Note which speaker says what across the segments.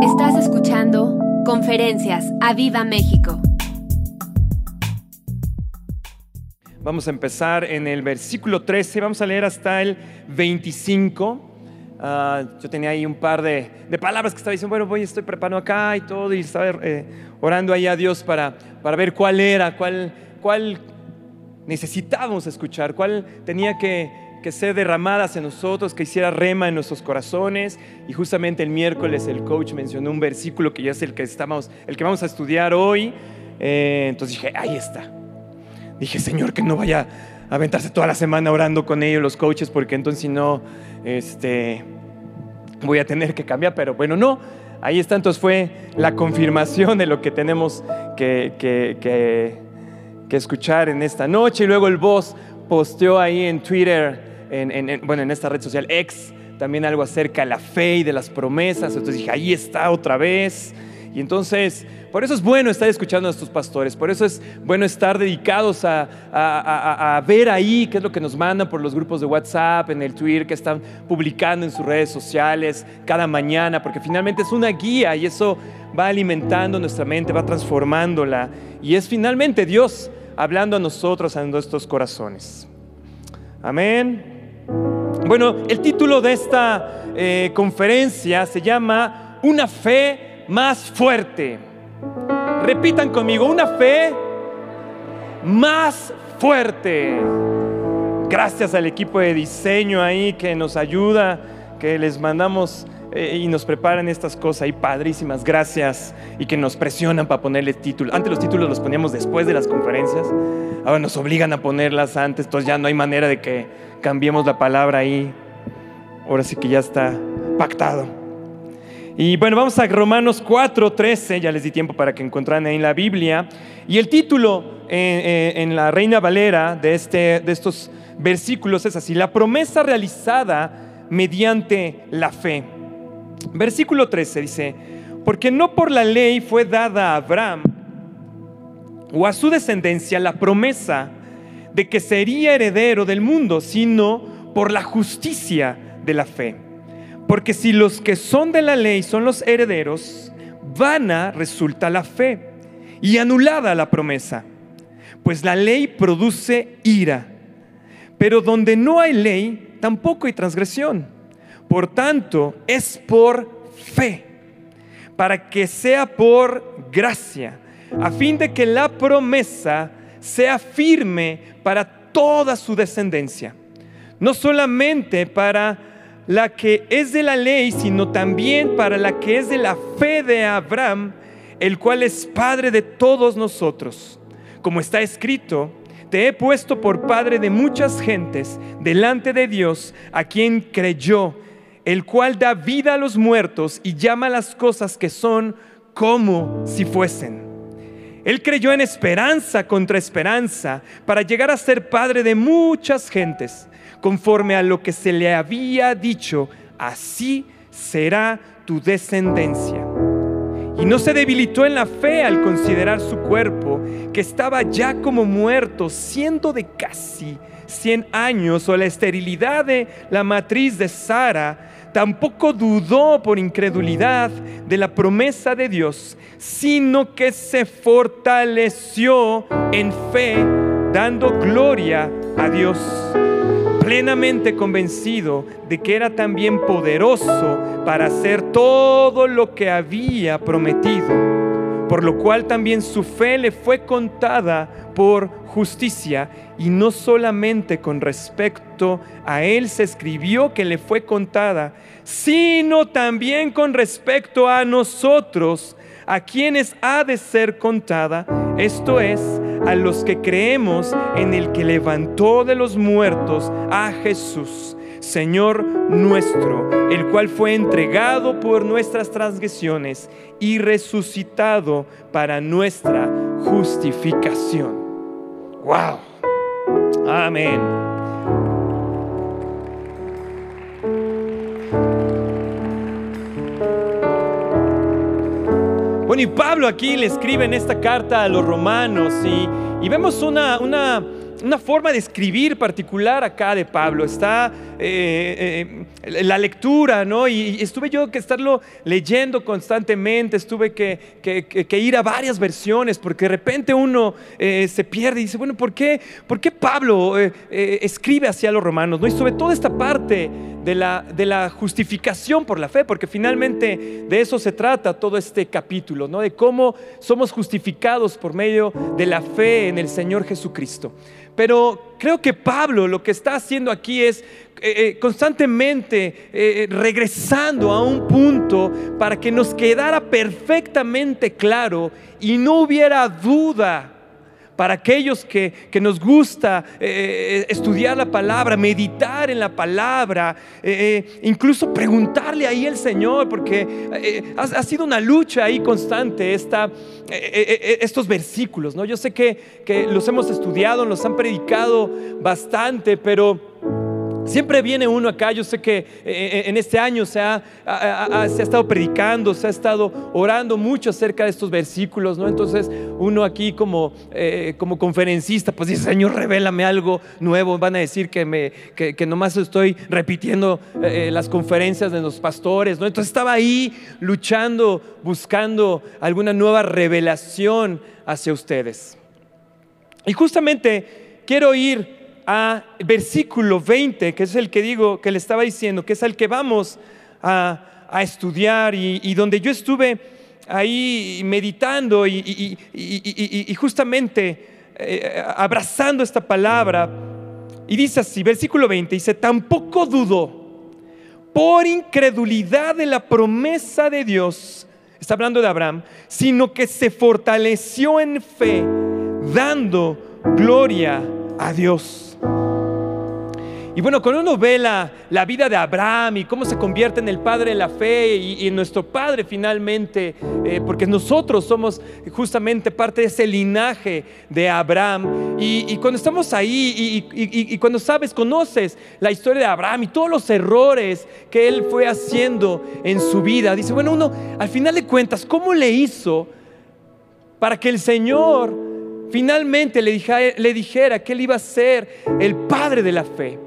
Speaker 1: Estás escuchando Conferencias a Viva México.
Speaker 2: Vamos a empezar en el versículo 13, vamos a leer hasta el 25. Ah, yo tenía ahí un par de, de, palabras que estaba diciendo, bueno, voy, estoy preparando acá y todo, y estaba eh, orando ahí a Dios para, para ver cuál era, cuál, cuál necesitábamos escuchar, cuál tenía que, que ser derramadas en nosotros, que hiciera rema en nuestros corazones. Y justamente el miércoles el coach mencionó un versículo que ya es el que, estamos, el que vamos a estudiar hoy. Eh, entonces dije, ahí está. Dije, Señor, que no vaya a aventarse toda la semana orando con ellos los coaches, porque entonces si no, este, voy a tener que cambiar. Pero bueno, no. Ahí está, entonces fue la confirmación de lo que tenemos que, escuchar en esta noche. Y luego el boss posteó ahí en Twitter en, bueno, en esta red social X, también algo acerca de la fe y de las promesas. Entonces dije, ahí está otra vez. Y entonces, por eso es bueno estar escuchando a estos pastores, por eso es bueno estar dedicados a, a, ver ahí qué es lo que nos mandan por los grupos de WhatsApp, en el Twitter, que están publicando en sus redes sociales cada mañana, porque finalmente es una guía y eso va alimentando nuestra mente, va transformándola. Y es finalmente Dios hablando a nosotros, a nuestros corazones. Amén. Bueno, el título de esta eh, conferencia se llama Una fe más fuerte. Repitan conmigo, una fe más fuerte. Gracias al equipo de diseño ahí que nos ayuda, que les mandamos eh, y nos preparan estas cosas ahí padrísimas, gracias, y que nos presionan para ponerle título. Antes los títulos los poníamos después de las conferencias, ahora nos obligan a ponerlas antes, entonces ya no hay manera de que cambiemos la palabra ahí. Ahora sí que ya está pactado. Y bueno, vamos a Romanos 4, 13, ya les di tiempo para que encontraran ahí en la Biblia. Y el título en, en la Reina Valera de, este, de estos versículos es así, la promesa realizada mediante la fe. Versículo 13 dice, porque no por la ley fue dada a Abraham o a su descendencia la promesa de que sería heredero del mundo, sino por la justicia de la fe. Porque si los que son de la ley son los herederos, vana resulta la fe y anulada la promesa. Pues la ley produce ira, pero donde no hay ley, tampoco hay transgresión. Por tanto, es por fe, para que sea por gracia, a fin de que la promesa sea firme para toda su descendencia, no solamente para la que es de la ley, sino también para la que es de la fe de Abraham, el cual es Padre de todos nosotros. Como está escrito, te he puesto por Padre de muchas gentes delante de Dios, a quien creyó, el cual da vida a los muertos y llama las cosas que son como si fuesen. Él creyó en esperanza contra esperanza para llegar a ser padre de muchas gentes, conforme a lo que se le había dicho, así será tu descendencia. Y no se debilitó en la fe al considerar su cuerpo, que estaba ya como muerto, siendo de casi 100 años, o la esterilidad de la matriz de Sara, tampoco dudó por incredulidad de la promesa de Dios, sino que se fortaleció en fe, dando gloria a Dios, plenamente convencido de que era también poderoso para hacer todo lo que había prometido por lo cual también su fe le fue contada por justicia y no solamente con respecto a él se escribió que le fue contada, sino también con respecto a nosotros, a quienes ha de ser contada, esto es, a los que creemos en el que levantó de los muertos a Jesús Señor nuestro, el cual fue entregado por nuestras transgresiones y resucitado para nuestra justificación. ¡Wow! Amén. Bueno, y Pablo aquí le escribe en esta carta a los romanos y, y vemos una, una una forma de escribir particular acá de Pablo. Está eh, eh, la lectura, ¿no? Y, estuve yo que estarlo leyendo constantemente, estuve que, ir a varias versiones, porque de repente uno eh, se pierde y dice, bueno, ¿por qué, por qué Pablo escribe hacia los romanos? ¿no? Y sobre todo esta parte de la, de la justificación por la fe, porque finalmente de eso se trata todo este capítulo, ¿no? De cómo somos justificados por medio de la fe en el Señor Jesucristo. Pero creo que Pablo lo que está haciendo aquí es eh, eh, constantemente eh, regresando a un punto para que nos quedara perfectamente claro y no hubiera duda para aquellos que, nos gusta estudiar la palabra, meditar en la palabra, incluso preguntarle ahí al Señor, porque ha, sido una lucha ahí constante esta, estos versículos. ¿no? Yo sé que, que los hemos estudiado, los han predicado bastante, pero Siempre viene uno acá, yo sé que eh, eh, en este año se ha, se ha estado predicando, se ha estado orando mucho acerca de estos versículos, ¿no? Entonces uno aquí como, eh, como conferencista, pues dice, Señor, revélame algo nuevo. Van a decir que, me, que, nomás estoy repitiendo las conferencias de los pastores, ¿no? Entonces estaba ahí luchando, buscando alguna nueva revelación hacia ustedes. Y justamente quiero ir a versículo 20, que es el que digo, que le estaba diciendo, que es el que vamos a, estudiar y, donde yo estuve ahí meditando y, justamente eh, abrazando esta palabra. Y dice así, versículo 20, dice, tampoco dudó por incredulidad de la promesa de Dios, está hablando de Abraham, sino que se fortaleció en fe, dando gloria a Dios. Y bueno, cuando uno ve la, vida de Abraham y cómo se convierte en el padre de la fe y, en nuestro padre finalmente, eh, porque nosotros somos justamente parte de ese linaje de Abraham. Y, cuando estamos ahí y, cuando sabes, conoces la historia de Abraham y todos los errores que él fue haciendo en su vida, dice, bueno, uno al final de cuentas, ¿cómo le hizo para que el Señor finalmente le dijera que él iba a ser el padre de la fe?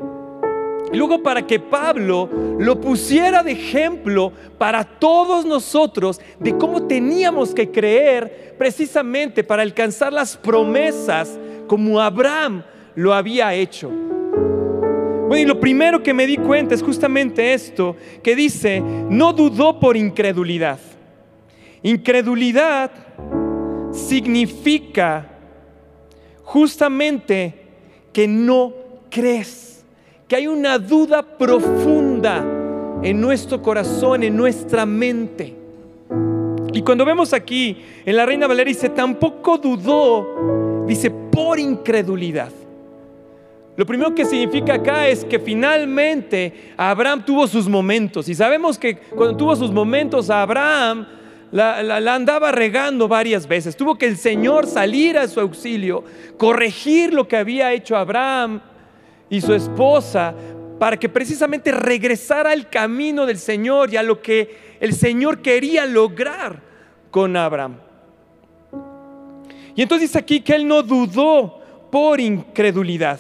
Speaker 2: Y luego para que Pablo lo pusiera de ejemplo para todos nosotros de cómo teníamos que creer precisamente para alcanzar las promesas como Abraham lo había hecho. Bueno, y lo primero que me di cuenta es justamente esto, que dice, no dudó por incredulidad. Incredulidad significa justamente que no crees que hay una duda profunda en nuestro corazón, en nuestra mente. Y cuando vemos aquí en la Reina Valeria dice, tampoco dudó, dice, por incredulidad. Lo primero que significa acá es que finalmente Abraham tuvo sus momentos. Y sabemos que cuando tuvo sus momentos, Abraham la, la, andaba regando varias veces. Tuvo que el Señor salir a su auxilio, corregir lo que había hecho Abraham y su esposa para que precisamente regresara al camino del Señor y a lo que el Señor quería lograr con Abraham. Y entonces dice aquí que él no dudó por incredulidad.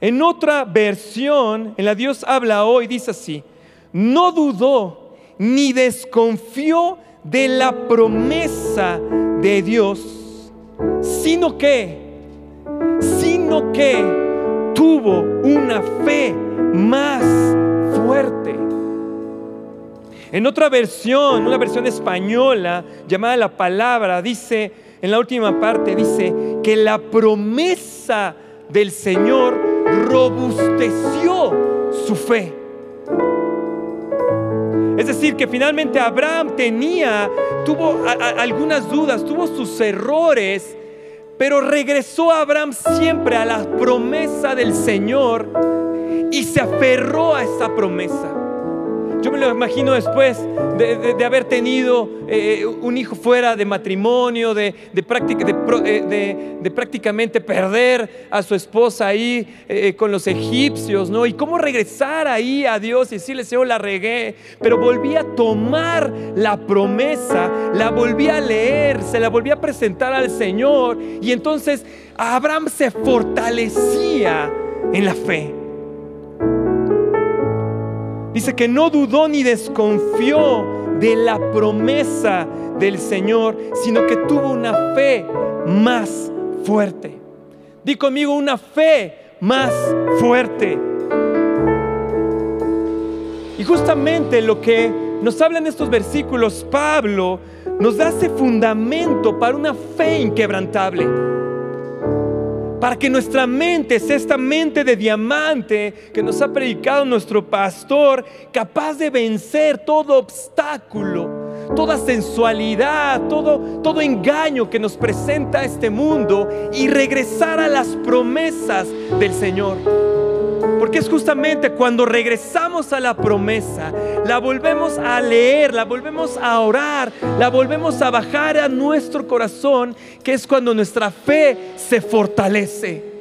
Speaker 2: En otra versión, en la Dios habla hoy, dice así, no dudó ni desconfió de la promesa de Dios, sino que, sino que tuvo una fe más fuerte. En otra versión, una versión española llamada La Palabra, dice, en la última parte, dice que la promesa del Señor robusteció su fe. Es decir, que finalmente Abraham tenía, tuvo algunas dudas, tuvo sus errores, pero regresó Abraham siempre a la promesa del Señor y se aferró a esa promesa. Yo me lo imagino después de, haber tenido eh, un hijo fuera de matrimonio, de, eh, de, prácticamente perder a su esposa ahí eh, con los egipcios, ¿no? Y cómo regresar ahí a Dios y decirle, Señor, la regué, pero volví a tomar la promesa, la volví a leer, se la volví a presentar al Señor y entonces Abraham se fortalecía en la fe. Dice que no dudó ni desconfió de la promesa del Señor, sino que tuvo una fe más fuerte. Di conmigo una fe más fuerte. Y justamente lo que nos habla en estos versículos Pablo nos da ese fundamento para una fe inquebrantable para que nuestra mente sea esta mente de diamante que nos ha predicado nuestro pastor, capaz de vencer todo obstáculo, toda sensualidad, todo, todo engaño que nos presenta este mundo y regresar a las promesas del Señor. Porque es justamente cuando regresamos a la promesa, la volvemos a leer, la volvemos a orar, la volvemos a bajar a nuestro corazón, que es cuando nuestra fe se fortalece.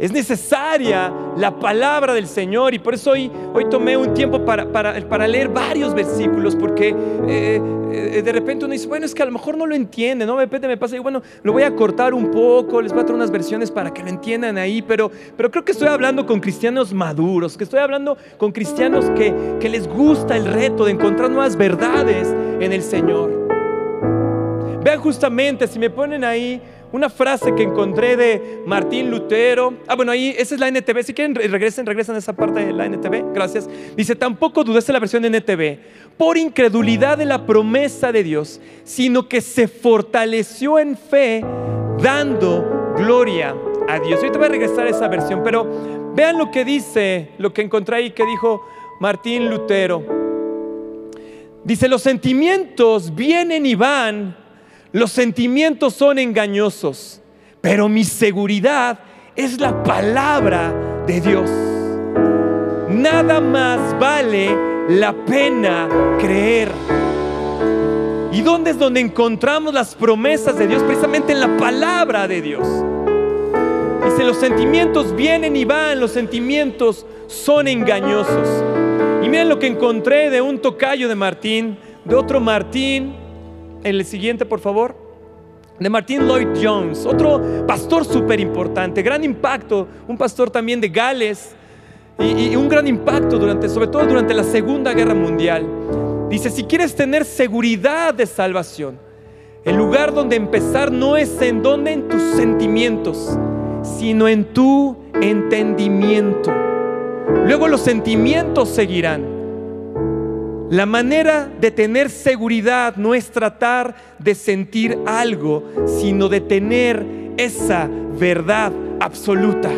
Speaker 2: Es necesaria la palabra del Señor y por eso hoy, hoy tomé un tiempo para, para, leer varios versículos porque eh, de repente uno dice, bueno, es que a lo mejor no lo entiende, ¿no? De repente me pasa y bueno, lo voy a cortar un poco, les voy a traer unas versiones para que lo entiendan ahí, pero, pero creo que estoy hablando con cristianos maduros, que estoy hablando con cristianos que, que les gusta el reto de encontrar nuevas verdades en el Señor. Vean justamente, si me ponen ahí una frase que encontré de Martín Lutero. Ah, bueno, ahí, esa es la NTV. Si quieren, regresen, regresen a esa parte de la NTV. Gracias. Dice, tampoco dudese la versión de NTV. Por incredulidad de la promesa de Dios, sino que se fortaleció en fe, dando gloria a Dios. Ahorita voy a regresar a esa versión, pero vean lo que dice, lo que encontré ahí que dijo Martín Lutero. Dice, los sentimientos vienen y van los sentimientos son engañosos, pero mi seguridad es la palabra de Dios. Nada más vale la pena creer. ¿Y dónde es donde encontramos las promesas de Dios? Precisamente en la palabra de Dios. Dice, los sentimientos vienen y van, los sentimientos son engañosos. Y miren lo que encontré de un tocayo de Martín, de otro Martín, el siguiente, por favor. De Martin Lloyd Jones, otro pastor súper importante, gran impacto, un pastor también de Gales y, un gran impacto durante, sobre todo durante la Segunda Guerra Mundial. Dice, si quieres tener seguridad de salvación, el lugar donde empezar no es en donde en tus sentimientos, sino en tu entendimiento. Luego los sentimientos seguirán. La manera de tener seguridad no es tratar de sentir algo, sino de tener esa verdad absoluta.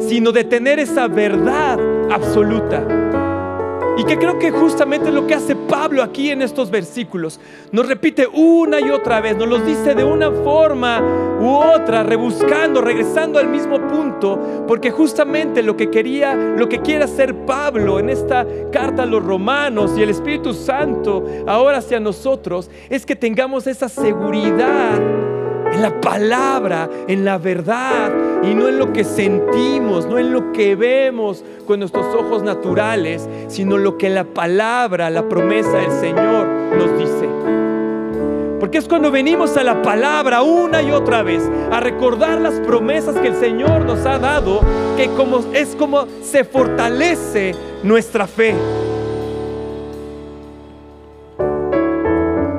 Speaker 2: Sino de tener esa verdad absoluta. Y que creo que justamente es lo que hace Pablo aquí en estos versículos. Nos repite una y otra vez, nos los dice de una forma u otra, rebuscando, regresando al mismo punto, porque justamente lo que quería, lo que quiere hacer Pablo en esta carta a los romanos y el Espíritu Santo ahora hacia nosotros es que tengamos esa seguridad en la palabra, en la verdad y no en lo que sentimos, no en lo que vemos con nuestros ojos naturales, sino lo que la palabra, la promesa del Señor nos dice. Porque es cuando venimos a la palabra una y otra vez a recordar las promesas que el Señor nos ha dado, que como, es como se fortalece nuestra fe.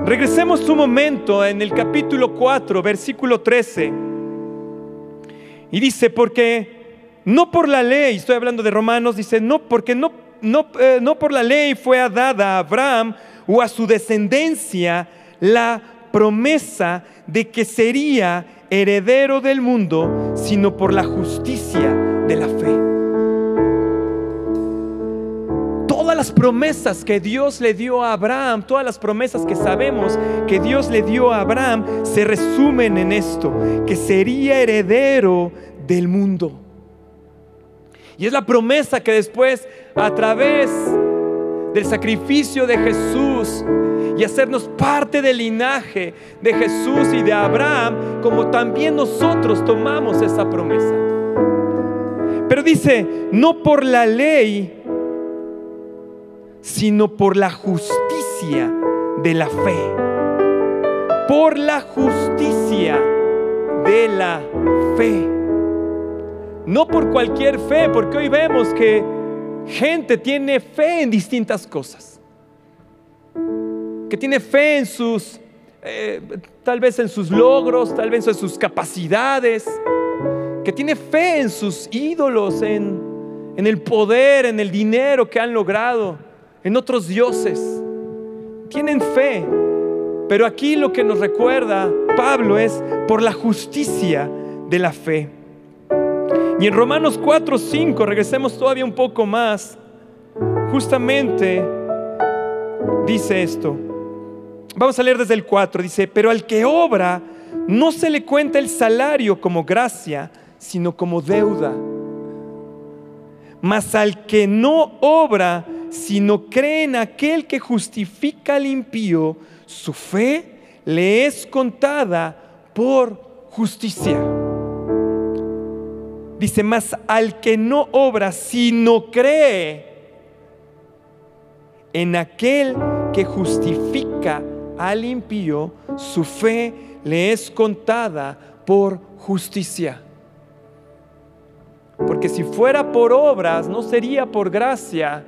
Speaker 2: Regresemos un momento en el capítulo 4, versículo 13. Y dice, porque no por la ley, estoy hablando de Romanos, dice, no, porque no, no, eh, no por la ley fue dada a Abraham o a su descendencia la promesa de que sería heredero del mundo, sino por la justicia de la fe. Todas las promesas que Dios le dio a Abraham, todas las promesas que sabemos que Dios le dio a Abraham, se resumen en esto, que sería heredero del mundo. Y es la promesa que después, a través del sacrificio de Jesús y hacernos parte del linaje de Jesús y de Abraham, como también nosotros tomamos esa promesa. Pero dice, no por la ley, sino por la justicia de la fe. Por la justicia de la fe. No por cualquier fe, porque hoy vemos que gente tiene fe en distintas cosas. Que tiene fe en sus, eh, tal vez en sus logros, tal vez en sus capacidades. Que tiene fe en sus ídolos, en, en el poder, en el dinero que han logrado, en otros dioses. Tienen fe. Pero aquí lo que nos recuerda Pablo es por la justicia de la fe. Y en Romanos 4, 5, regresemos todavía un poco más, justamente dice esto. Vamos a leer desde el 4, dice, pero al que obra no se le cuenta el salario como gracia, sino como deuda. Mas al que no obra, sino cree en aquel que justifica al impío, su fe le es contada por justicia. Dice, más al que no obra, sino cree en aquel que justifica al impío, su fe le es contada por justicia. Porque si fuera por obras, no sería por gracia,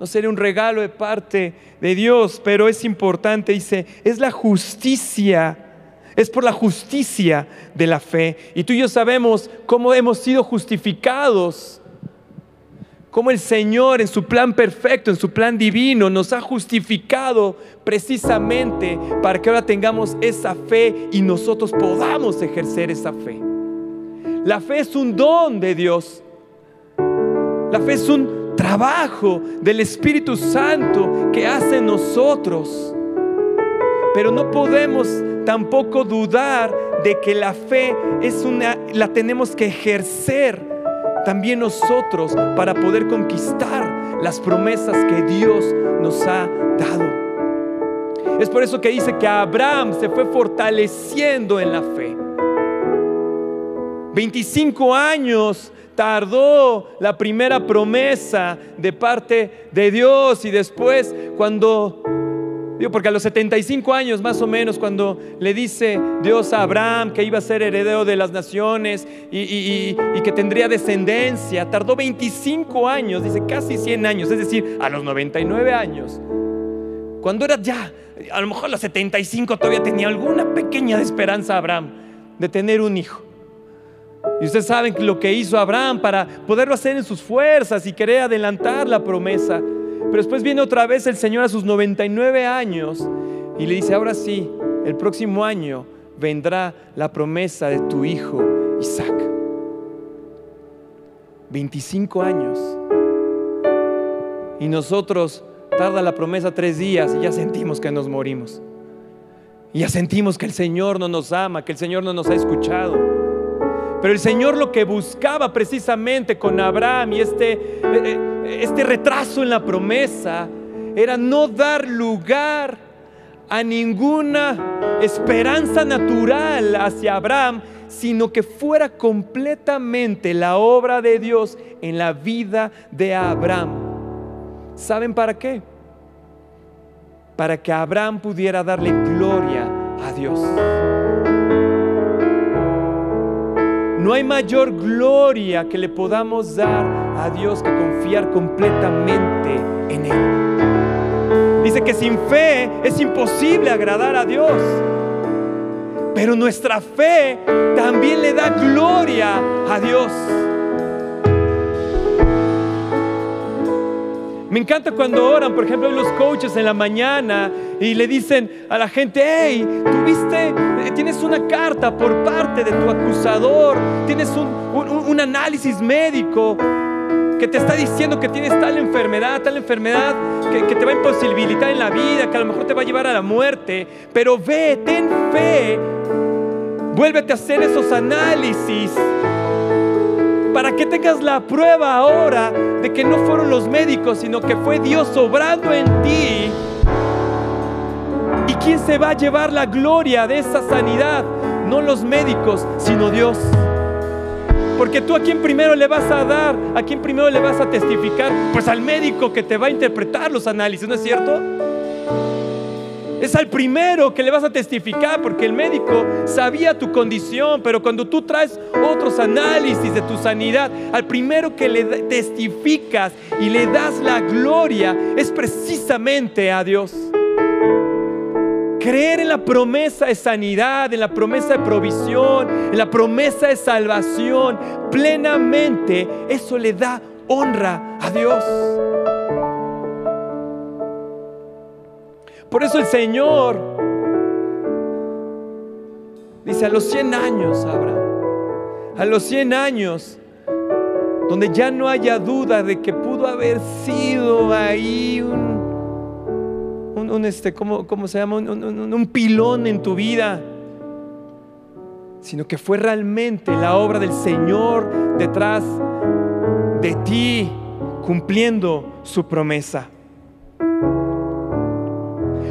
Speaker 2: no sería un regalo de parte de Dios, pero es importante, dice, es la justicia es por la justicia de la fe. Y tú y yo sabemos cómo hemos sido justificados. Cómo el Señor en su plan perfecto, en su plan divino, nos ha justificado precisamente para que ahora tengamos esa fe y nosotros podamos ejercer esa fe. La fe es un don de Dios. La fe es un trabajo del Espíritu Santo que hace en nosotros. Pero no podemos tampoco dudar de que la fe es una la tenemos que ejercer también nosotros para poder conquistar las promesas que Dios nos ha dado. Es por eso que dice que Abraham se fue fortaleciendo en la fe. 25 años tardó la primera promesa de parte de Dios y después cuando porque a los 75 años más o menos, cuando le dice Dios a Abraham que iba a ser heredero de las naciones y, que tendría descendencia, tardó 25 años, dice casi 100 años, es decir, a los 99 años. Cuando era ya, a lo mejor a los 75 todavía tenía alguna pequeña esperanza Abraham de tener un hijo. Y ustedes saben lo que hizo Abraham para poderlo hacer en sus fuerzas y querer adelantar la promesa. Pero después viene otra vez el Señor a sus 99 años y le dice, ahora sí, el próximo año vendrá la promesa de tu hijo Isaac. 25 años. Y nosotros tarda la promesa tres días y ya sentimos que nos morimos. Y ya sentimos que el Señor no nos ama, que el Señor no nos ha escuchado. Pero el Señor lo que buscaba precisamente con Abraham y este, eh, eh, este retraso en la promesa era no dar lugar a ninguna esperanza natural hacia Abraham, sino que fuera completamente la obra de Dios en la vida de Abraham. ¿Saben para qué? Para que Abraham pudiera darle gloria a Dios. No hay mayor gloria que le podamos dar a Dios que confiar completamente en Él. Dice que sin fe es imposible agradar a Dios. Pero nuestra fe también le da gloria a Dios. Me encanta cuando oran, por ejemplo, los coaches en la mañana y le dicen a la gente, hey, tuviste, tienes una carta por parte de tu acusador, tienes un, análisis médico que te está diciendo que tienes tal enfermedad, tal enfermedad que, que, te va a imposibilitar en la vida, que a lo mejor te va a llevar a la muerte, pero ve, ten fe, vuélvete a hacer esos análisis para que tengas la prueba ahora de que no fueron los médicos, sino que fue Dios obrando en ti. ¿Y quién se va a llevar la gloria de esa sanidad? No los médicos, sino Dios. Porque tú a quién primero le vas a dar, a quién primero le vas a testificar, pues al médico que te va a interpretar los análisis, ¿no es cierto? Es al primero que le vas a testificar porque el médico sabía tu condición, pero cuando tú traes otros análisis de tu sanidad, al primero que le testificas y le das la gloria es precisamente a Dios. Creer en la promesa de sanidad, en la promesa de provisión, en la promesa de salvación plenamente, eso le da honra a Dios. Por eso el Señor dice, a los 100 años, Abraham, a los 100 años, donde ya no haya duda de que pudo haber sido ahí un, un, este, ¿cómo, se llama? Un pilón en tu vida, sino que fue realmente la obra del Señor detrás de ti, cumpliendo su promesa.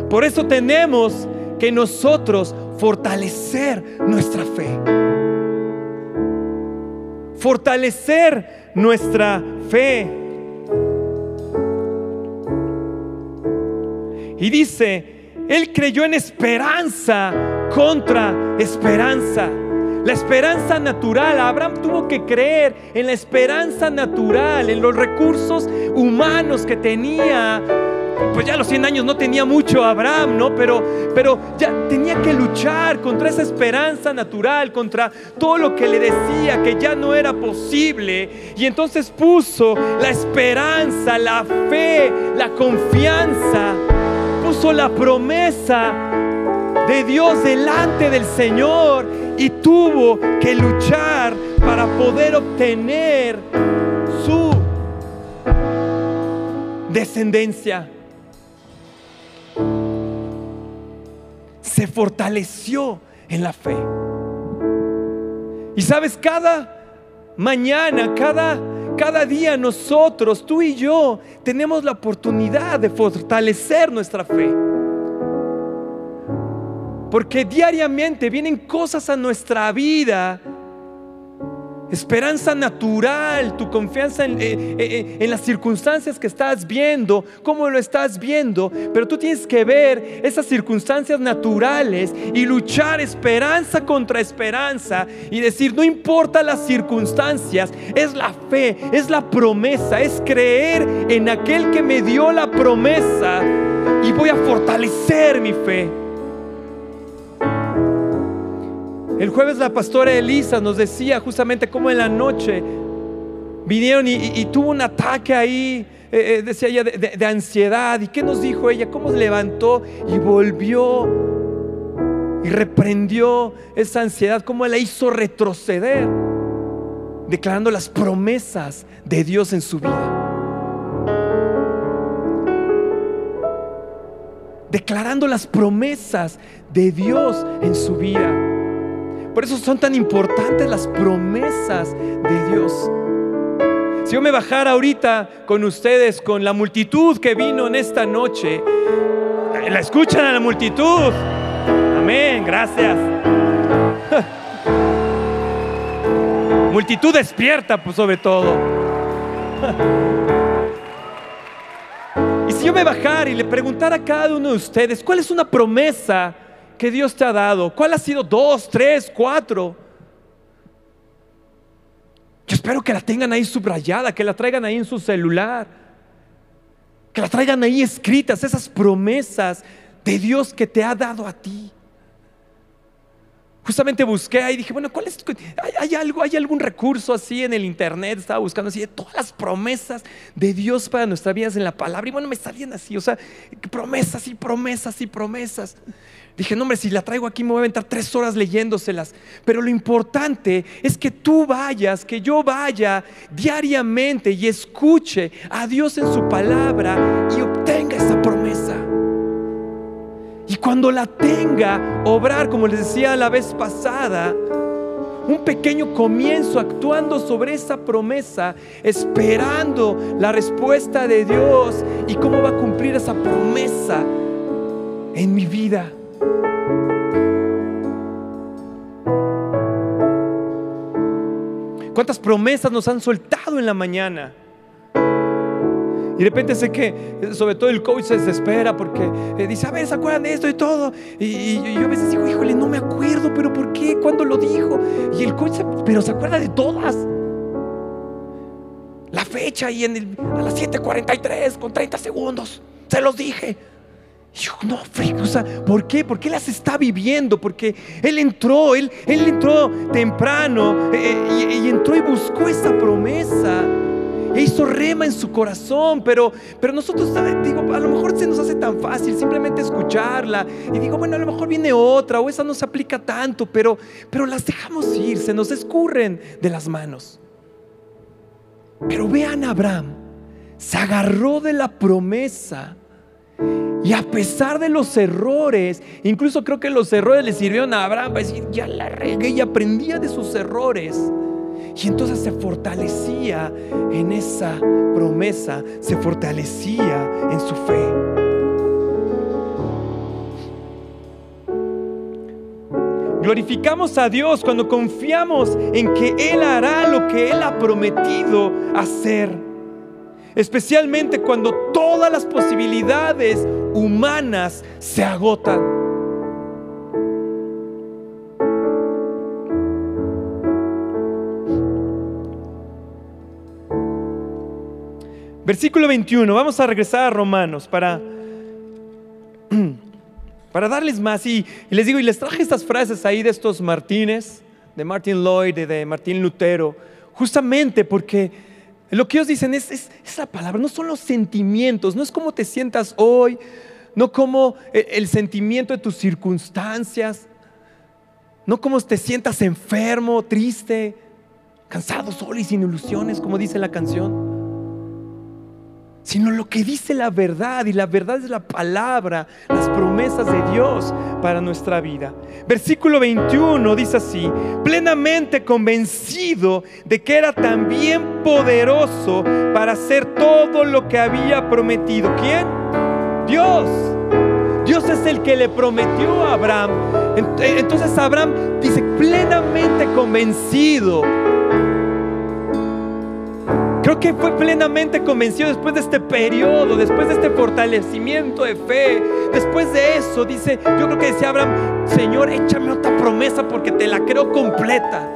Speaker 2: Por eso tenemos que nosotros fortalecer nuestra fe. Fortalecer nuestra fe. Y dice, él creyó en esperanza contra esperanza. La esperanza natural, Abraham tuvo que creer en la esperanza natural, en los recursos humanos que tenía pues ya a los 100 años no tenía mucho Abraham, ¿no? Pero, pero ya tenía que luchar contra esa esperanza natural, contra todo lo que le decía que ya no era posible. Y entonces puso la esperanza, la fe, la confianza, puso la promesa de Dios delante del Señor y tuvo que luchar para poder obtener su descendencia. se fortaleció en la fe. Y sabes, cada mañana, cada, cada día nosotros, tú y yo, tenemos la oportunidad de fortalecer nuestra fe. Porque diariamente vienen cosas a nuestra vida esperanza natural, tu confianza en, eh, eh, eh, en, las circunstancias que estás viendo, cómo lo estás viendo, pero tú tienes que ver esas circunstancias naturales y luchar esperanza contra esperanza y decir, no importa las circunstancias, es la fe, es la promesa, es creer en aquel que me dio la promesa y voy a fortalecer mi fe. El jueves la pastora Elisa nos decía justamente cómo en la noche vinieron y, tuvo un ataque ahí, eh, eh, decía ella, de, ansiedad. ¿Y qué nos dijo ella? ¿Cómo levantó y volvió y reprendió esa ansiedad? ¿Cómo la hizo retroceder? Declarando las promesas de Dios en su vida. Declarando las promesas de Dios en su vida. Por eso son tan importantes las promesas de Dios. Si yo me bajara ahorita con ustedes, con la multitud que vino en esta noche, la escuchan a la multitud. Amén, gracias. multitud despierta, pues sobre todo. y si yo me bajara y le preguntara a cada uno de ustedes, ¿cuál es una promesa? Que Dios te ha dado? ¿Cuál ha sido? Dos, tres, cuatro. Yo espero que la tengan ahí subrayada, que la traigan ahí en su celular, que la traigan ahí escritas, esas promesas de Dios que te ha dado a ti. Justamente busqué ahí y dije, bueno, ¿cuál es? ¿Hay, algo, ¿Hay algún recurso así en el internet? Estaba buscando así de todas las promesas de Dios para nuestras vidas en la palabra. Y bueno, me salían así, o sea, promesas y promesas y promesas. Dije, no, hombre, si la traigo aquí me voy a aventar tres horas leyéndoselas. Pero lo importante es que tú vayas, que yo vaya diariamente y escuche a Dios en su palabra y obtenga esa promesa. Y cuando la tenga, obrar, como les decía la vez pasada, un pequeño comienzo actuando sobre esa promesa, esperando la respuesta de Dios y cómo va a cumplir esa promesa en mi vida. ¿Cuántas promesas nos han soltado en la mañana? Y de repente sé que, sobre todo el coach se desespera porque eh, dice, a ver, ¿se acuerdan de esto y todo? Y, yo a veces digo, híjole, no me acuerdo, pero ¿por qué? ¿Cuándo lo dijo? Y el coach, pero se acuerda de todas. La fecha y en el, a las 7:43 con 30 segundos, se los dije. Yo, no, frico, o sea, ¿por qué? ¿Por qué las está viviendo? Porque él entró, él, él entró temprano eh, eh, y, entró y buscó esa promesa. E hizo rema en su corazón, pero, pero nosotros, digo, a lo mejor se nos hace tan fácil simplemente escucharla. Y digo, bueno, a lo mejor viene otra o esa no se aplica tanto, pero, pero las dejamos ir, se nos escurren de las manos. Pero vean Abraham, se agarró de la promesa y a pesar de los errores, incluso creo que los errores le sirvieron a Abraham para decir, ya la regué y aprendía de sus errores. Y entonces se fortalecía en esa promesa, se fortalecía en su fe. Glorificamos a Dios cuando confiamos en que Él hará lo que Él ha prometido hacer especialmente cuando todas las posibilidades humanas se agotan. Versículo 21, vamos a regresar a Romanos para, para darles más. Y, les digo, y les traje estas frases ahí de estos Martínez, de Martin Lloyd, de Martín Lutero, justamente porque lo que ellos dicen es, es, la palabra, no son los sentimientos, no es cómo te sientas hoy, no como el, el sentimiento de tus circunstancias, no como te sientas enfermo, triste, cansado, solo y sin ilusiones, como dice la canción sino lo que dice la verdad y la verdad es la palabra, las promesas de Dios para nuestra vida. Versículo 21 dice así, plenamente convencido de que era también poderoso para hacer todo lo que había prometido. ¿Quién? Dios. Dios es el que le prometió a Abraham. Entonces Abraham dice, plenamente convencido Creo que fue plenamente convencido después de este periodo, después de este fortalecimiento de fe. Después de eso, dice, yo creo que decía Abraham, Señor, échame otra promesa porque te la creo completa.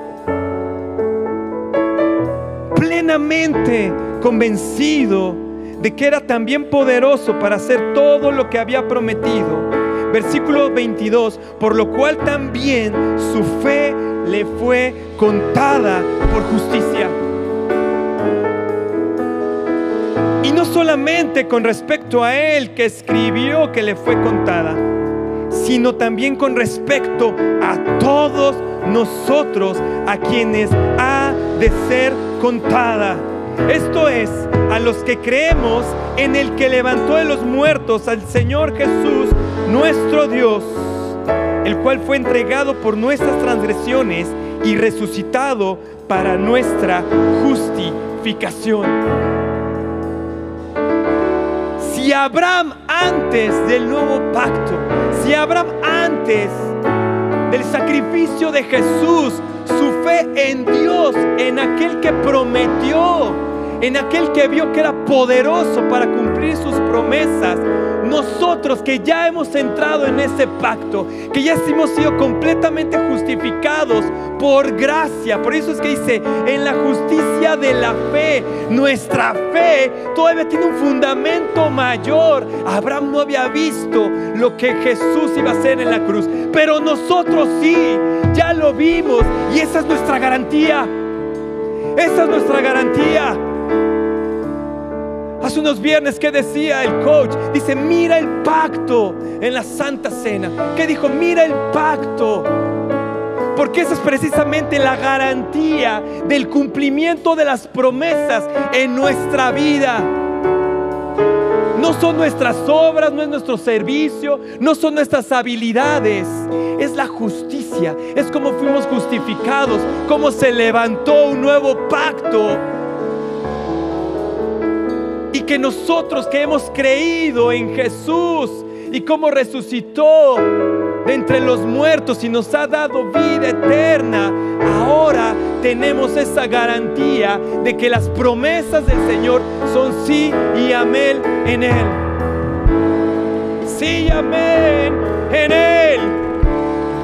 Speaker 2: Plenamente convencido de que era también poderoso para hacer todo lo que había prometido. Versículo 22, por lo cual también su fe le fue contada por justicia. Y no solamente con respecto a él que escribió que le fue contada, sino también con respecto a todos nosotros a quienes ha de ser contada. Esto es, a los que creemos en el que levantó de los muertos al Señor Jesús, nuestro Dios, el cual fue entregado por nuestras transgresiones y resucitado para nuestra justificación. Si Abraham antes del nuevo pacto, si Abraham antes del sacrificio de Jesús, su fe en Dios, en aquel que prometió, en aquel que vio que era poderoso para cumplir sus promesas, nosotros que ya hemos entrado en ese pacto, que ya hemos sido completamente justificados por gracia. Por eso es que dice, en la justicia de la fe, nuestra fe todavía tiene un fundamento mayor. Abraham no había visto lo que Jesús iba a hacer en la cruz, pero nosotros sí, ya lo vimos y esa es nuestra garantía. Esa es nuestra garantía. Hace unos viernes que decía el coach, dice, mira el pacto en la Santa Cena. ¿Qué dijo? Mira el pacto. Porque esa es precisamente la garantía del cumplimiento de las promesas en nuestra vida. No son nuestras obras, no es nuestro servicio, no son nuestras habilidades. Es la justicia, es como fuimos justificados, como se levantó un nuevo pacto. Que nosotros que hemos creído en Jesús y cómo resucitó de entre los muertos y nos ha dado vida eterna, ahora tenemos esa garantía de que las promesas del Señor son sí y amén en Él. Sí y amén en Él.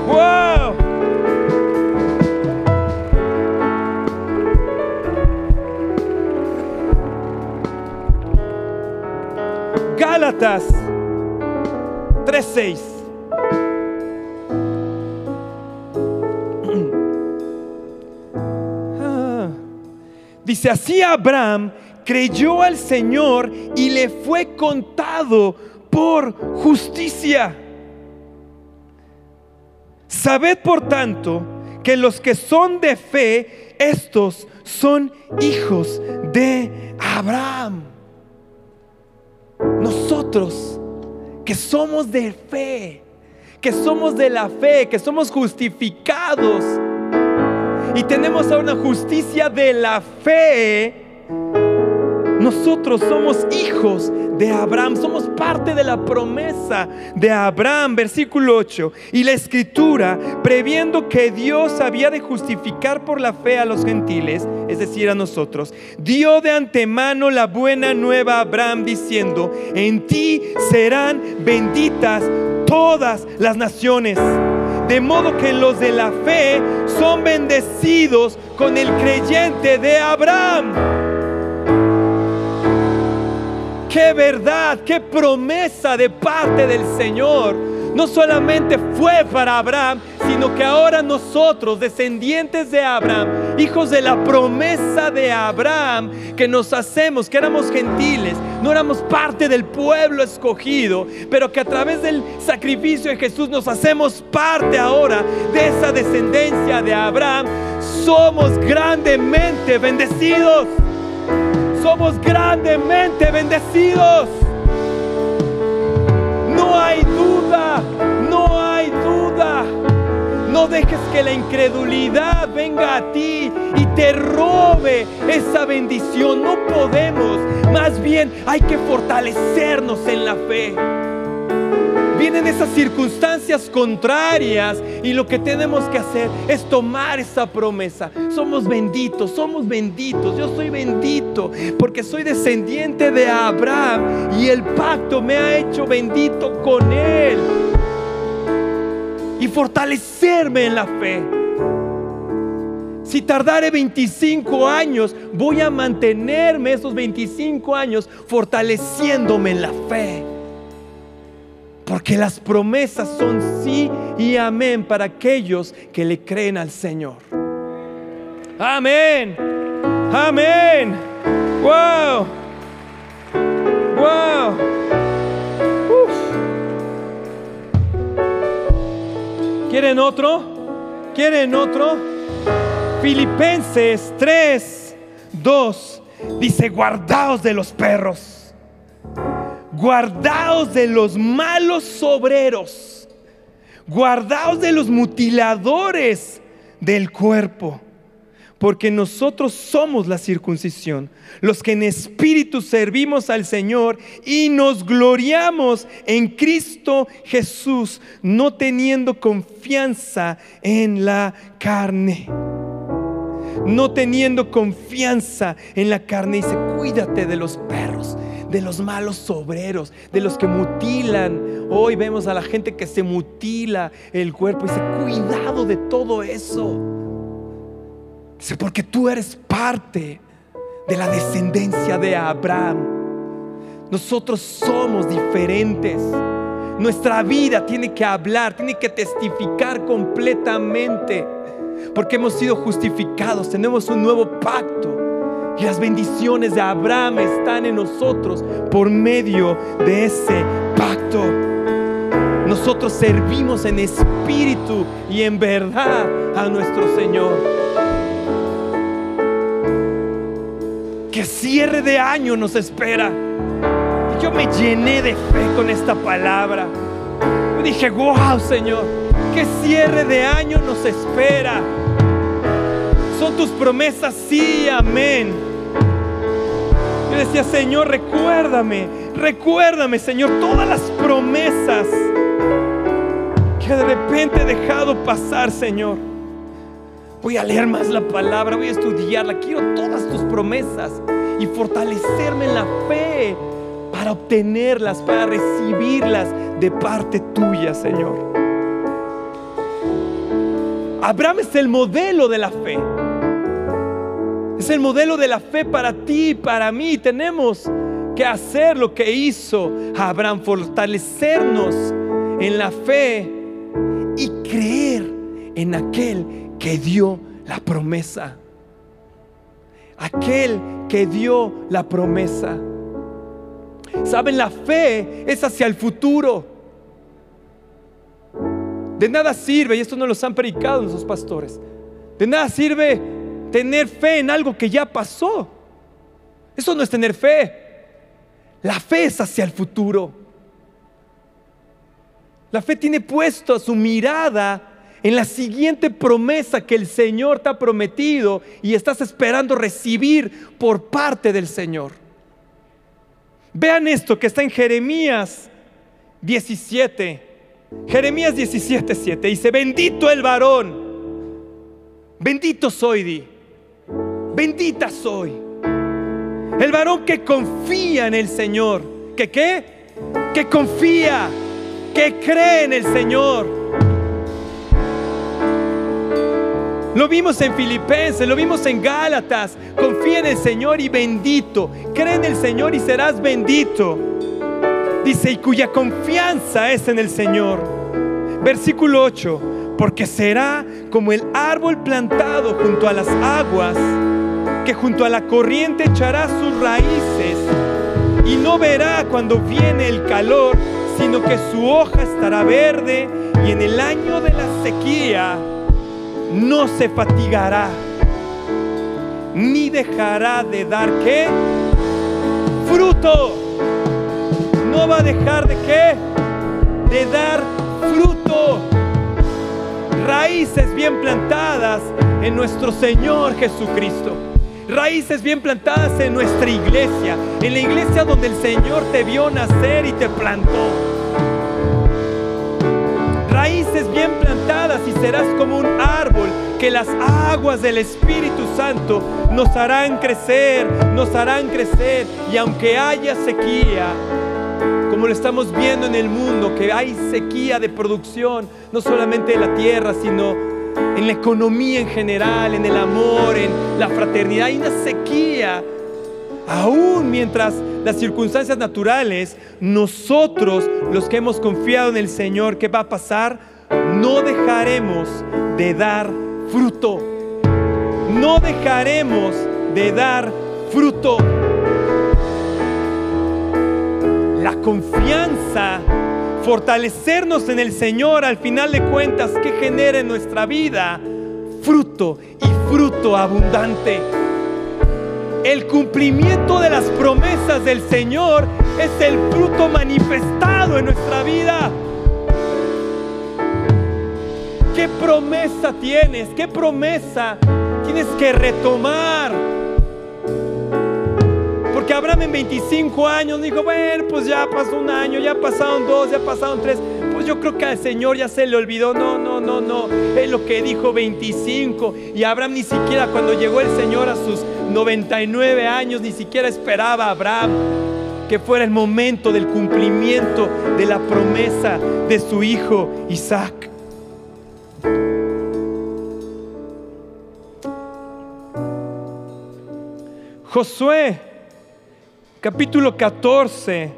Speaker 2: ¡Wow! Gálatas 3:6 Dice, así Abraham creyó al Señor y le fue contado por justicia. Sabed por tanto que los que son de fe, estos son hijos de Abraham. Nosotros que somos de fe, que somos de la fe, que somos justificados y tenemos a una justicia de la fe, nosotros somos hijos de Abraham, somos parte de la promesa de Abraham, versículo 8. Y la escritura, previendo que Dios había de justificar por la fe a los gentiles, es decir, a nosotros, dio de antemano la buena nueva a Abraham diciendo, en ti serán benditas todas las naciones de modo que los de la fe son bendecidos con el creyente de Abraham. Qué verdad, qué promesa de parte del Señor. No solamente fue para Abraham, sino que ahora nosotros, descendientes de Abraham, hijos de la promesa de Abraham, que nos hacemos, que éramos gentiles, no éramos parte del pueblo escogido, pero que a través del sacrificio de Jesús nos hacemos parte ahora de esa descendencia de Abraham, somos grandemente bendecidos. Somos grandemente bendecidos. No hay duda, no hay duda. No dejes que la incredulidad venga a ti y te robe esa bendición. No podemos. Más bien hay que fortalecernos en la fe. Vienen esas circunstancias contrarias y lo que tenemos que hacer es tomar esa promesa. Somos benditos, somos benditos. Yo soy bendito porque soy descendiente de Abraham y el pacto me ha hecho bendito con él y fortalecerme en la fe. Si tardare 25 años, voy a mantenerme esos 25 años fortaleciéndome en la fe. Porque las promesas son sí y amén para aquellos que le creen al Señor. Amén. Amén. Wow. Wow. ¿Quieren otro? ¿Quieren otro? Filipenses 3, 2 dice, guardaos de los perros, guardaos de los malos obreros, guardaos de los mutiladores del cuerpo porque nosotros somos la circuncisión, los que en espíritu servimos al Señor y nos gloriamos en Cristo Jesús, no teniendo confianza en la carne. No teniendo confianza en la carne. Dice, cuídate de los perros, de los malos obreros, de los que mutilan. Hoy vemos a la gente que se mutila el cuerpo. Dice, cuidado de todo eso Dice, porque tú eres parte de la descendencia de Abraham. Nosotros somos diferentes. Nuestra vida tiene que hablar, tiene que testificar completamente. Porque hemos sido justificados, tenemos un nuevo pacto. Y las bendiciones de Abraham están en nosotros por medio de ese pacto. Nosotros servimos en espíritu y en verdad a nuestro Señor. cierre de año nos espera. yo me llené de fe con esta palabra. Yo dije, wow, Señor, qué cierre de año nos espera. Son tus promesas, sí, amén. Yo decía, Señor, recuérdame, recuérdame, Señor, todas las promesas que de repente he dejado pasar, Señor. Voy a leer más la palabra, voy a estudiarla. Quiero todas tus promesas y fortalecerme en la fe para obtenerlas, para recibirlas de parte tuya, Señor. Abraham es el modelo de la fe. Es el modelo de la fe para ti y para mí. Tenemos que hacer lo que hizo Abraham, fortalecernos en la fe y creer en aquel que dio la promesa. Aquel que dio la promesa. Saben, la fe es hacia el futuro. De nada sirve, y esto no los han predicado nuestros pastores, de nada sirve tener fe en algo que ya pasó. Eso no es tener fe. La fe es hacia el futuro. La fe tiene puesto su mirada en la siguiente promesa que el Señor te ha prometido y estás esperando recibir por parte del Señor. Vean esto que está en Jeremías 17. Jeremías 17, 7 dice, bendito el varón, bendito soy, di, bendita soy. El varón que confía en el Señor, que qué? Que confía, que cree en el Señor. Lo vimos en Filipenses, lo vimos en Gálatas. Confía en el Señor y bendito. Cree en el Señor y serás bendito. Dice, y cuya confianza es en el Señor. Versículo 8, porque será como el árbol plantado junto a las aguas, que junto a la corriente echará sus raíces y no verá cuando viene el calor, sino que su hoja estará verde y en el año de la sequía no se fatigará, ni dejará de dar qué? Fruto. No va a dejar de qué? De dar fruto. Raíces bien plantadas en nuestro Señor Jesucristo. Raíces bien plantadas en nuestra iglesia, en la iglesia donde el Señor te vio nacer y te plantó raíces bien plantadas y serás como un árbol que las aguas del Espíritu Santo nos harán crecer, nos harán crecer. Y aunque haya sequía, como lo estamos viendo en el mundo, que hay sequía de producción, no solamente de la tierra, sino en la economía en general, en el amor, en la fraternidad, hay una sequía. Aún mientras las circunstancias naturales, nosotros los que hemos confiado en el Señor, ¿qué va a pasar? No dejaremos de dar fruto. No dejaremos de dar fruto. La confianza, fortalecernos en el Señor al final de cuentas, que genera en nuestra vida fruto y fruto abundante. El cumplimiento de las promesas del Señor es el fruto manifestado en nuestra vida. ¿Qué promesa tienes? ¿Qué promesa tienes que retomar? Porque Abraham en 25 años dijo, bueno, pues ya pasó un año, ya pasaron dos, ya pasaron tres. Pues yo creo que al Señor ya se le olvidó. No, no, no, no. Es lo que dijo 25. Y Abraham ni siquiera cuando llegó el Señor a sus 99 años, ni siquiera esperaba a Abraham que fuera el momento del cumplimiento de la promesa de su hijo Isaac. Josué, capítulo 14,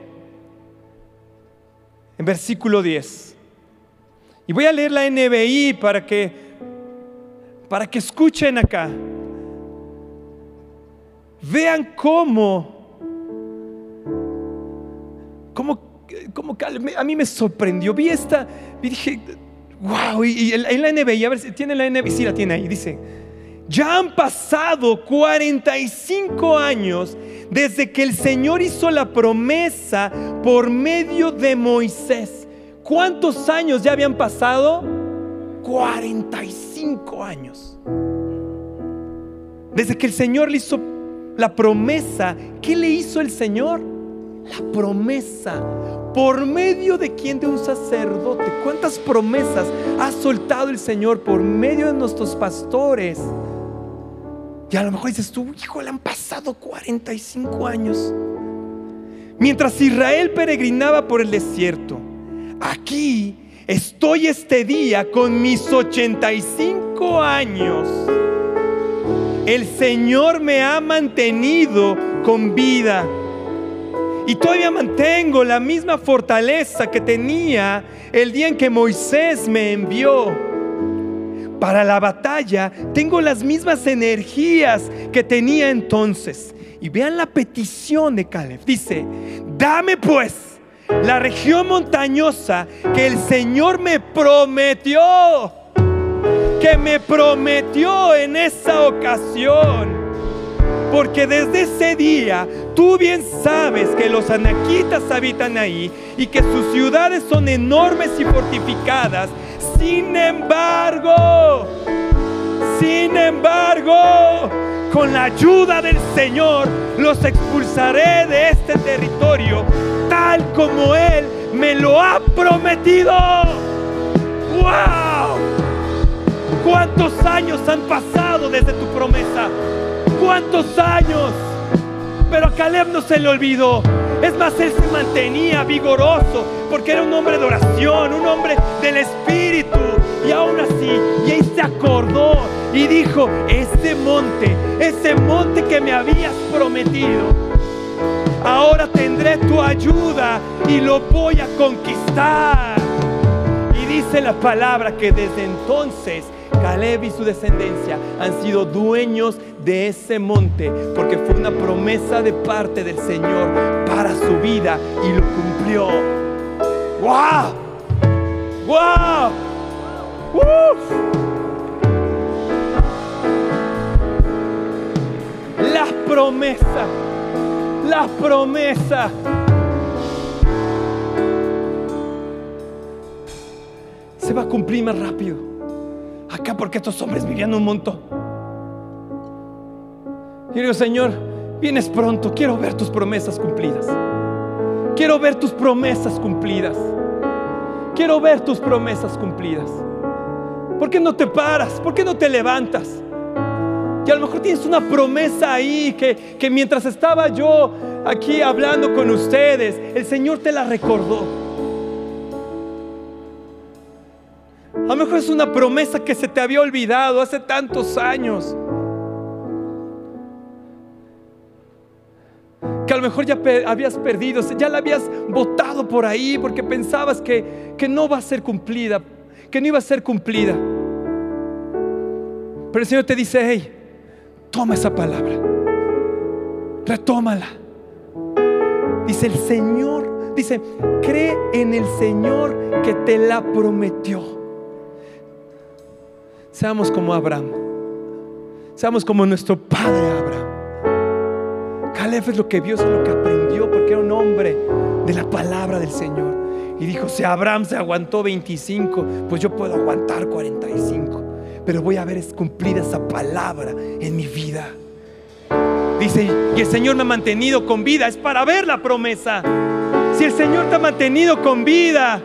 Speaker 2: en versículo 10. Y voy a leer la NBI para que para que escuchen acá. Vean cómo, cómo, cómo a mí me sorprendió. Vi esta, y dije, wow, y, en la NBI, a ver si tiene la NBI, sí la tiene ahí, dice, ya han pasado 45 años desde que el Señor hizo la promesa por medio de Moisés. ¿Cuántos años ya habían pasado? 45 años. Desde que el Señor le hizo la promesa, ¿qué le hizo el Señor? La promesa. ¿Por medio de quién? De un sacerdote. ¿Cuántas promesas ha soltado el Señor por medio de nuestros pastores? Y a lo mejor dices tú, hijo, le han pasado 45 años. Mientras Israel peregrinaba por el desierto, aquí estoy este día con mis 85 años. El Señor me ha mantenido con vida. Y todavía mantengo la misma fortaleza que tenía el día en que Moisés me envió. Para la batalla tengo las mismas energías que tenía entonces. Y vean la petición de Caleb. Dice, dame pues la región montañosa que el Señor me prometió que me prometió en esa ocasión. Porque desde ese día tú bien sabes que los anaquitas habitan ahí y que sus ciudades son enormes y fortificadas. Sin embargo, sin embargo, con la ayuda del Señor los expulsaré de este territorio tal como Él me lo ha prometido. ¡Wow! ¿Cuántos años han pasado desde tu promesa? ¿Cuántos años? Pero a Caleb no se le olvidó. Es más, él se mantenía vigoroso porque era un hombre de oración, un hombre del Espíritu. Y aún así, y se acordó y dijo, ese monte, ese monte que me habías prometido, ahora tendré tu ayuda y lo voy a conquistar. Y dice la palabra que desde entonces Caleb y su descendencia han sido dueños de ese monte porque fue una promesa de parte del Señor para su vida y lo cumplió. ¡Wow! ¡Wow! Las promesas, las promesas. Se va a cumplir más rápido acá porque estos hombres vivían un montón. Y digo, Señor, vienes pronto, quiero ver tus promesas cumplidas. Quiero ver tus promesas cumplidas. Quiero ver tus promesas cumplidas. ¿Por qué no te paras? ¿Por qué no te levantas? Y a lo mejor tienes una promesa ahí que, que mientras estaba yo aquí hablando con ustedes, el Señor te la recordó. A lo mejor es una promesa que se te había olvidado hace tantos años. Que a lo mejor ya habías perdido, ya la habías votado por ahí porque pensabas que, que no va a ser cumplida, que no iba a ser cumplida. Pero el Señor te dice, hey, toma esa palabra, retómala. Dice el Señor, dice, cree en el Señor que te la prometió. Seamos como Abraham. Seamos como nuestro padre Abraham. Caleb es lo que vio, es lo que aprendió, porque era un hombre de la palabra del Señor. Y dijo, si Abraham se aguantó 25, pues yo puedo aguantar 45. Pero voy a ver cumplida esa palabra en mi vida. Dice, y el Señor me ha mantenido con vida, es para ver la promesa. Si el Señor te ha mantenido con vida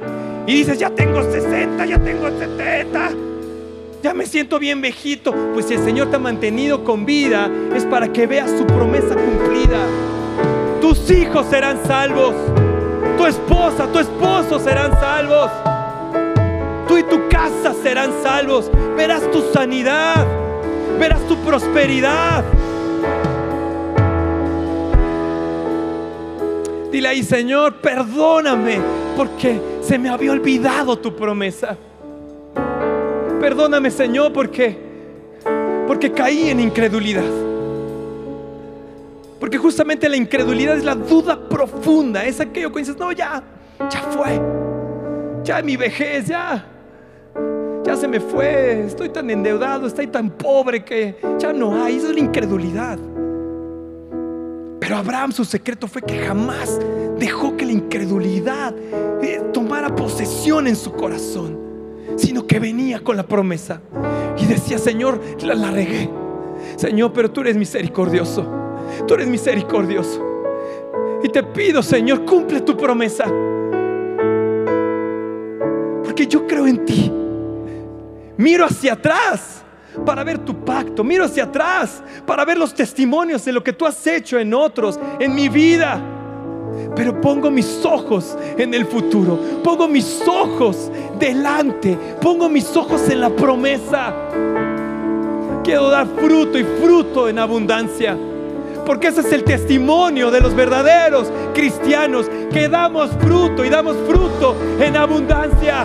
Speaker 2: y dices, ya tengo 60, ya tengo 70, ya me siento bien viejito. Pues si el Señor te ha mantenido con vida, es para que veas su promesa cumplida. Tus hijos serán salvos. Tu esposa, tu esposo serán salvos. Y tu casa serán salvos. Verás tu sanidad. Verás tu prosperidad. Dile ahí, Señor, perdóname porque se me había olvidado tu promesa. Perdóname, Señor, porque porque caí en incredulidad. Porque justamente la incredulidad es la duda profunda, es aquello que dices, "No, ya, ya fue. Ya mi vejez ya ya se me fue, estoy tan endeudado, estoy tan pobre que ya no hay, eso es la incredulidad." Pero Abraham su secreto fue que jamás dejó que la incredulidad eh, tomara posesión en su corazón, sino que venía con la promesa y decía, Señor, la regué. Señor, pero tú eres misericordioso. Tú eres misericordioso. Y te pido, Señor, cumple tu promesa. Porque yo creo en ti. Miro hacia atrás para ver tu pacto. Miro hacia atrás para ver los testimonios de lo que tú has hecho en otros, en mi vida. Pero pongo mis ojos en el futuro. Pongo mis ojos delante. Pongo mis ojos en la promesa. Quiero dar fruto y fruto en abundancia. Porque ese es el testimonio de los verdaderos cristianos, que damos fruto y damos fruto en abundancia.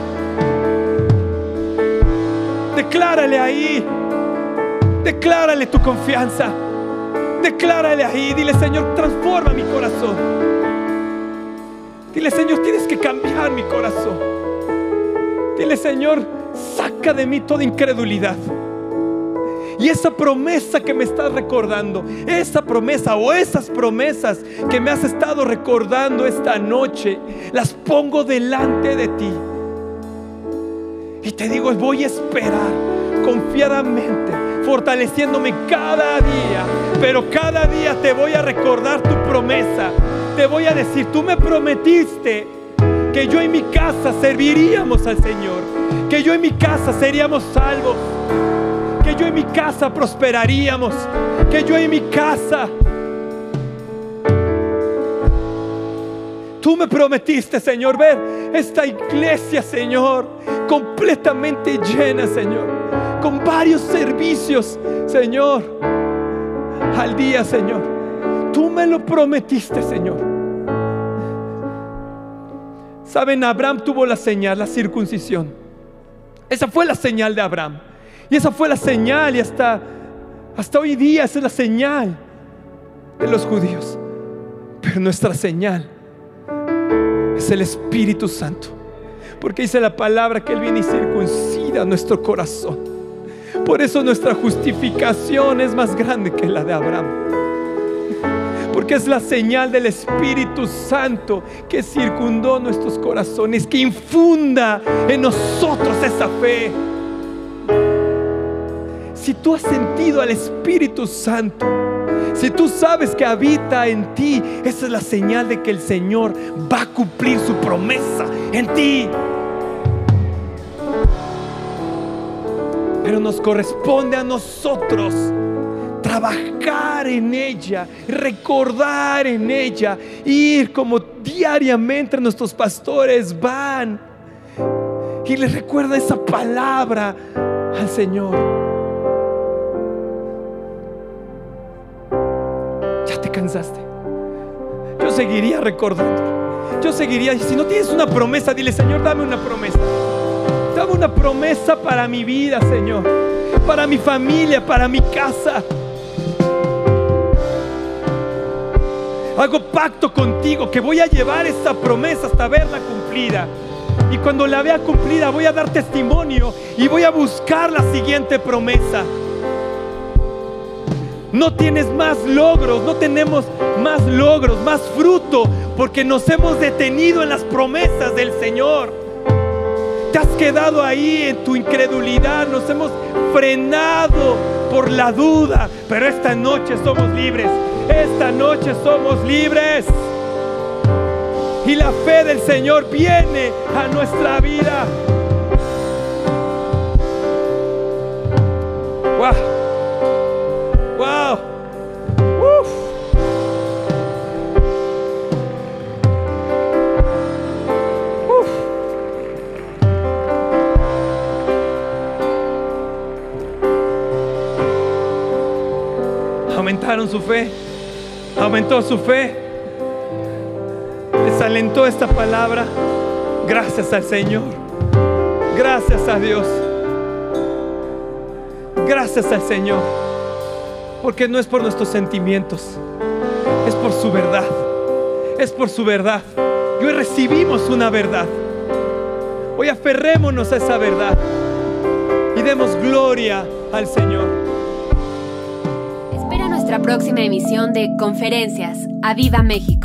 Speaker 2: Declárale ahí, declárale tu confianza, declárale ahí, dile Señor, transforma mi corazón. Dile Señor, tienes que cambiar mi corazón. Dile Señor, saca de mí toda incredulidad. Y esa promesa que me estás recordando, esa promesa o esas promesas que me has estado recordando esta noche, las pongo delante de ti. Y te digo, voy a esperar confiadamente, fortaleciéndome cada día. Pero cada día te voy a recordar tu promesa. Te voy a decir, tú me prometiste que yo en mi casa serviríamos al Señor, que yo en mi casa seríamos salvos que yo en mi casa prosperaríamos, que yo en mi casa... Tú me prometiste, Señor, ver esta iglesia, Señor, completamente llena, Señor, con varios servicios, Señor, al día, Señor. Tú me lo prometiste, Señor. Saben, Abraham tuvo la señal, la circuncisión. Esa fue la señal de Abraham. Y esa fue la señal y hasta, hasta hoy día esa es la señal de los judíos. Pero nuestra señal es el Espíritu Santo. Porque dice la palabra que Él viene y circuncida nuestro corazón. Por eso nuestra justificación es más grande que la de Abraham. Porque es la señal del Espíritu Santo que circundó nuestros corazones, que infunda en nosotros esa fe si tú has sentido al Espíritu Santo, si tú sabes que habita en ti, esa es la señal de que el Señor va a cumplir su promesa en ti. Pero nos corresponde a nosotros trabajar en ella, recordar en ella, ir como diariamente nuestros pastores van y les recuerda esa palabra al Señor. Cansaste. Yo seguiría recordando. Yo seguiría. Si no tienes una promesa, dile, Señor, dame una promesa. Dame una promesa para mi vida, Señor. Para mi familia, para mi casa. Hago pacto contigo que voy a llevar esta promesa hasta verla cumplida. Y cuando la vea cumplida voy a dar testimonio y voy a buscar la siguiente promesa. No tienes más logros, no tenemos más logros, más fruto, porque nos hemos detenido en las promesas del Señor. Te has quedado ahí en tu incredulidad, nos hemos frenado por la duda, pero esta noche somos libres, esta noche somos libres. Y la fe del Señor viene a nuestra vida. Aumentaron su fe, aumentó su fe, les alentó esta palabra. Gracias al Señor, gracias a Dios, gracias al Señor, porque no es por nuestros sentimientos, es por su verdad, es por su verdad. Y hoy recibimos una verdad. Hoy aferrémonos a esa verdad y demos gloria al Señor
Speaker 1: nuestra próxima emisión de Conferencias. ¡A Viva México!